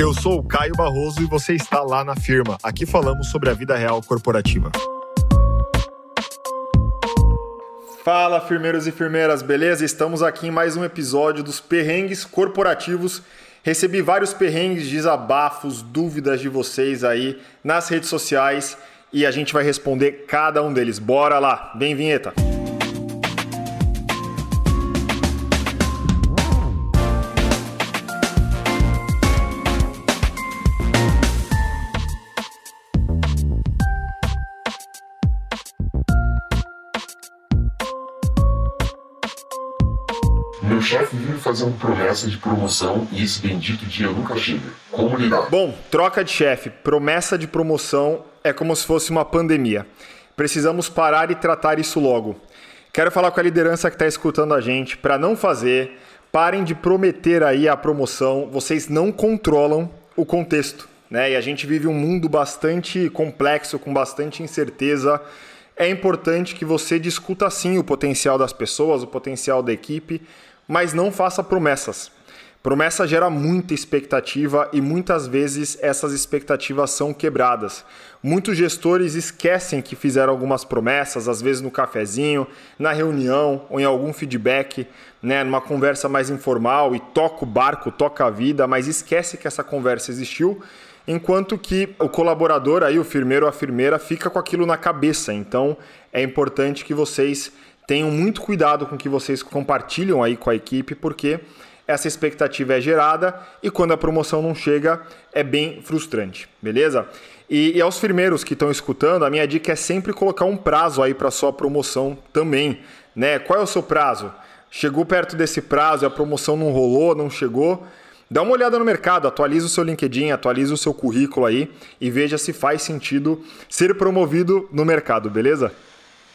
Eu sou o Caio Barroso e você está lá na firma. Aqui falamos sobre a vida real corporativa. Fala, firmeiros e firmeiras, beleza? Estamos aqui em mais um episódio dos Perrengues Corporativos. Recebi vários perrengues, desabafos, dúvidas de vocês aí nas redes sociais e a gente vai responder cada um deles. Bora lá, vem vinheta! Chefe vive fazendo promessa de promoção e esse bendito dia nunca chega. Como lidar? Bom, troca de chefe, promessa de promoção é como se fosse uma pandemia. Precisamos parar e tratar isso logo. Quero falar com a liderança que está escutando a gente para não fazer. Parem de prometer aí a promoção. Vocês não controlam o contexto, né? E a gente vive um mundo bastante complexo, com bastante incerteza. É importante que você discuta sim o potencial das pessoas, o potencial da equipe, mas não faça promessas. Promessa gera muita expectativa e muitas vezes essas expectativas são quebradas. Muitos gestores esquecem que fizeram algumas promessas, às vezes no cafezinho, na reunião ou em algum feedback, né, numa conversa mais informal e toca o barco, toca a vida, mas esquece que essa conversa existiu, enquanto que o colaborador aí, o firmeiro ou a firmeira, fica com aquilo na cabeça. Então, é importante que vocês tenham muito cuidado com o que vocês compartilham aí com a equipe, porque essa expectativa é gerada e quando a promoção não chega é bem frustrante, beleza? E, e aos firmeiros que estão escutando, a minha dica é sempre colocar um prazo aí para sua promoção também, né? Qual é o seu prazo? Chegou perto desse prazo a promoção não rolou, não chegou? Dá uma olhada no mercado, atualiza o seu LinkedIn, atualiza o seu currículo aí e veja se faz sentido ser promovido no mercado, beleza?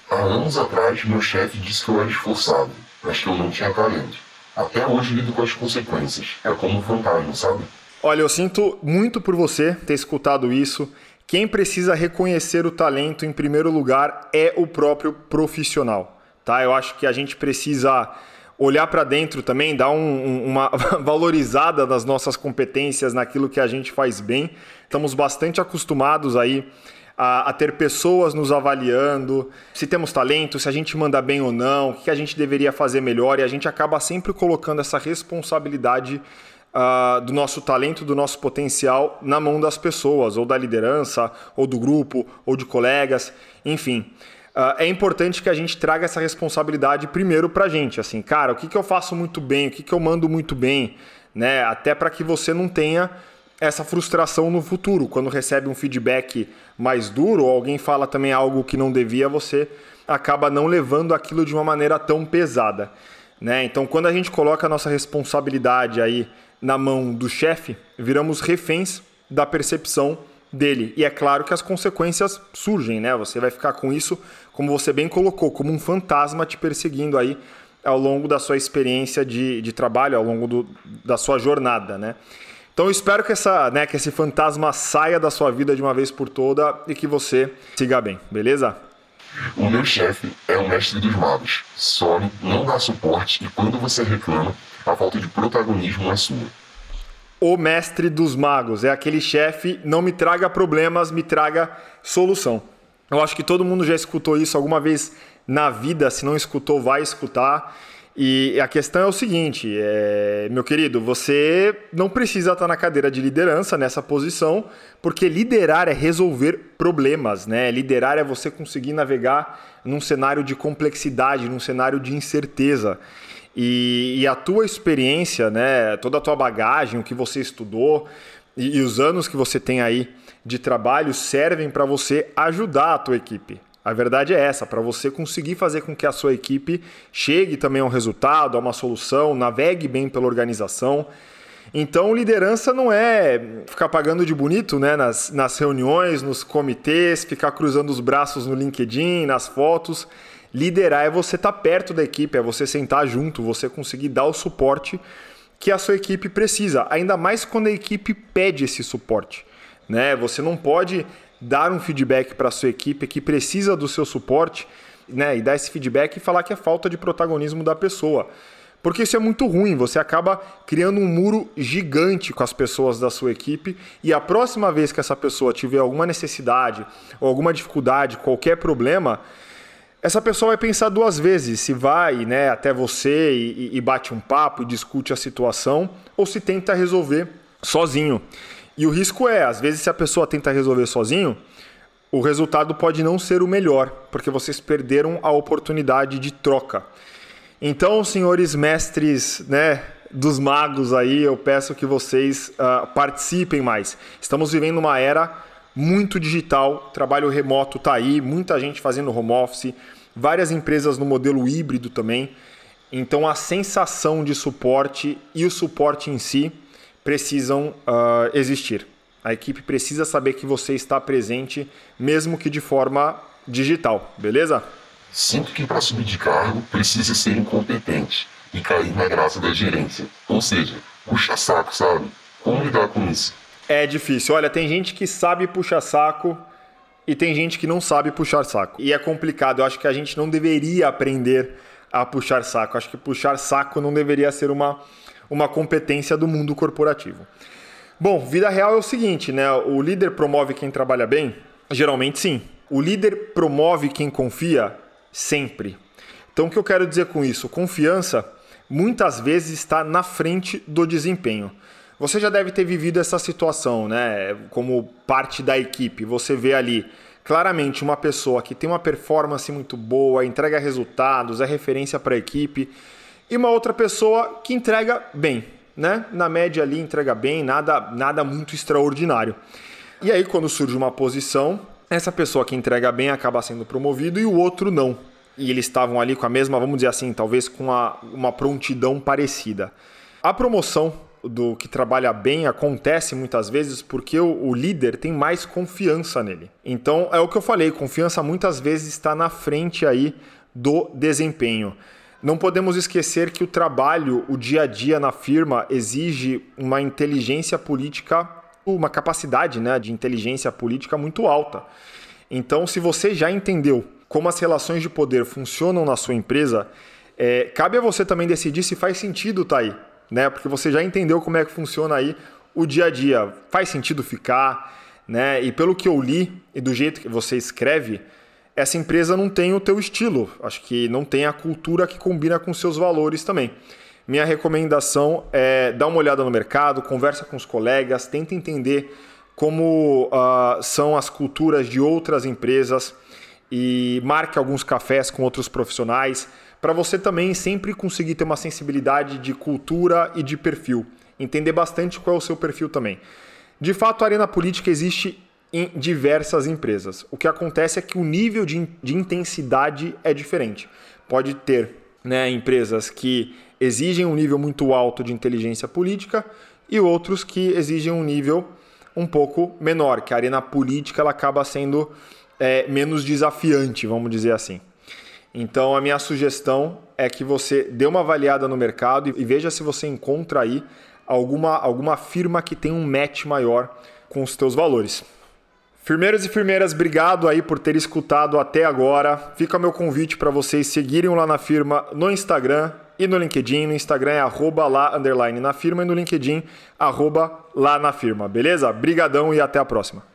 Há anos atrás, meu chefe disse que eu era esforçado, mas que eu não tinha talento. Até hoje lido com as consequências. É como um fantasma, sabe? Olha, eu sinto muito por você ter escutado isso. Quem precisa reconhecer o talento em primeiro lugar é o próprio profissional, tá? Eu acho que a gente precisa olhar para dentro também, dar um, um, uma valorizada nas nossas competências, naquilo que a gente faz bem. Estamos bastante acostumados aí a, a, ter pessoas nos avaliando, se temos talento, se a gente manda bem ou não, o que a gente deveria fazer melhor, e a gente acaba sempre colocando essa responsabilidade uh, do nosso talento, do nosso potencial na mão das pessoas, ou da liderança, ou do grupo, ou de colegas, enfim. Uh, é importante que a gente traga essa responsabilidade primeiro para a gente, assim, cara, o que, que eu faço muito bem, o que, que eu mando muito bem, né? Até para que você não tenha essa frustração no futuro. Quando recebe um feedback mais duro, alguém fala também algo que não devia, você acaba não levando aquilo de uma maneira tão pesada. Né? Então, quando a gente coloca a nossa responsabilidade aí na mão do chefe, viramos reféns da percepção dele. E é claro que as consequências surgem, né? Você vai ficar com isso, como você bem colocou, como um fantasma te perseguindo aí ao longo da sua experiência de, de trabalho, ao longo do, da sua jornada, né? Então eu espero que, essa, né, que esse fantasma saia da sua vida de uma vez por toda e que você siga bem, beleza? O meu chefe é o mestre dos magos. Some, não dá suporte e quando você reclama, a falta de protagonismo é sua. O mestre dos magos é aquele chefe, não me traga problemas, me traga solução. Eu acho que todo mundo já escutou isso alguma vez na vida, se não escutou, vai escutar. E a questão é o seguinte, é, meu querido, você não precisa estar na cadeira de liderança nessa posição, porque liderar é resolver problemas, né? Liderar é você conseguir navegar num cenário de complexidade, num cenário de incerteza. E, e a tua experiência, né, toda a tua bagagem, o que você estudou e, e os anos que você tem aí de trabalho servem para você ajudar a tua equipe. A verdade é essa, para você conseguir fazer com que a sua equipe chegue também a um resultado, a uma solução, navegue bem pela organização. Então, liderança não é ficar pagando de bonito né, nas, nas reuniões, nos comitês, ficar cruzando os braços no LinkedIn, nas fotos. Liderar é você estar tá perto da equipe, é você sentar junto, você conseguir dar o suporte que a sua equipe precisa, ainda mais quando a equipe pede esse suporte. Né? Você não pode dar um feedback para a sua equipe que precisa do seu suporte, né, e dar esse feedback e falar que é falta de protagonismo da pessoa. Porque isso é muito ruim, você acaba criando um muro gigante com as pessoas da sua equipe e a próxima vez que essa pessoa tiver alguma necessidade ou alguma dificuldade, qualquer problema, essa pessoa vai pensar duas vezes se vai né, até você e, e bate um papo e discute a situação ou se tenta resolver sozinho. E o risco é, às vezes, se a pessoa tenta resolver sozinho, o resultado pode não ser o melhor, porque vocês perderam a oportunidade de troca. Então, senhores mestres, né, dos magos aí, eu peço que vocês uh, participem mais. Estamos vivendo uma era muito digital, trabalho remoto está aí, muita gente fazendo home office, várias empresas no modelo híbrido também. Então, a sensação de suporte e o suporte em si precisam uh, existir. A equipe precisa saber que você está presente, mesmo que de forma digital, beleza? Sinto que para subir de cargo precisa ser incompetente e cair na graça da gerência. Ou seja, puxa saco, sabe? Como lidar com isso? É difícil. Olha, tem gente que sabe puxar saco e tem gente que não sabe puxar saco. E é complicado. Eu acho que a gente não deveria aprender a puxar saco. Eu acho que puxar saco não deveria ser uma uma competência do mundo corporativo. Bom, vida real é o seguinte, né? O líder promove quem trabalha bem? Geralmente sim. O líder promove quem confia? Sempre. Então o que eu quero dizer com isso? Confiança muitas vezes está na frente do desempenho. Você já deve ter vivido essa situação, né? Como parte da equipe. Você vê ali claramente uma pessoa que tem uma performance muito boa, entrega resultados, é referência para a equipe e uma outra pessoa que entrega bem, né? Na média ali entrega bem, nada, nada muito extraordinário. E aí quando surge uma posição, essa pessoa que entrega bem acaba sendo promovido e o outro não. E eles estavam ali com a mesma, vamos dizer assim, talvez com uma, uma prontidão parecida. A promoção do que trabalha bem acontece muitas vezes porque o, o, líder tem mais confiança nele. Então é o que eu falei, confiança muitas vezes está na frente aí do desempenho. Não podemos esquecer que o trabalho, o dia a dia na firma, exige uma inteligência política, uma capacidade né, de inteligência política muito alta. Então, se você já entendeu como as relações de poder funcionam na sua empresa, é, cabe a você também decidir se faz sentido estar tá aí, né? Porque você já entendeu como é que funciona aí o dia a dia. Faz sentido ficar, né? E pelo que eu li e do jeito que você escreve, essa empresa não tem o teu estilo. Acho que não tem a cultura que combina com seus valores também. Minha recomendação é dar uma olhada no mercado, conversa com os colegas, tenta entender como uh, são as culturas de outras empresas e marque alguns cafés com outros profissionais para você também sempre conseguir ter uma sensibilidade de cultura e de perfil. Entender bastante qual é o seu perfil também. De fato, a arena política existe em diversas empresas. O que acontece é que o nível de, de intensidade é diferente. Pode ter né, empresas que exigem um nível muito alto de inteligência política e outros que exigem um nível um pouco menor, que a arena política ela acaba sendo é, menos desafiante, vamos dizer assim. Então a minha sugestão é que você dê uma avaliada no mercado e veja se você encontra aí alguma, alguma firma que tem um match maior com os teus valores. Firmeiros e firmeiras, obrigado aí por ter escutado até agora. Fica meu convite para vocês seguirem lá na firma no Instagram e no LinkedIn. No Instagram é arroba lá, underline na firma e no LinkedIn, arroba lá na firma. Beleza? Brigadão e até a próxima.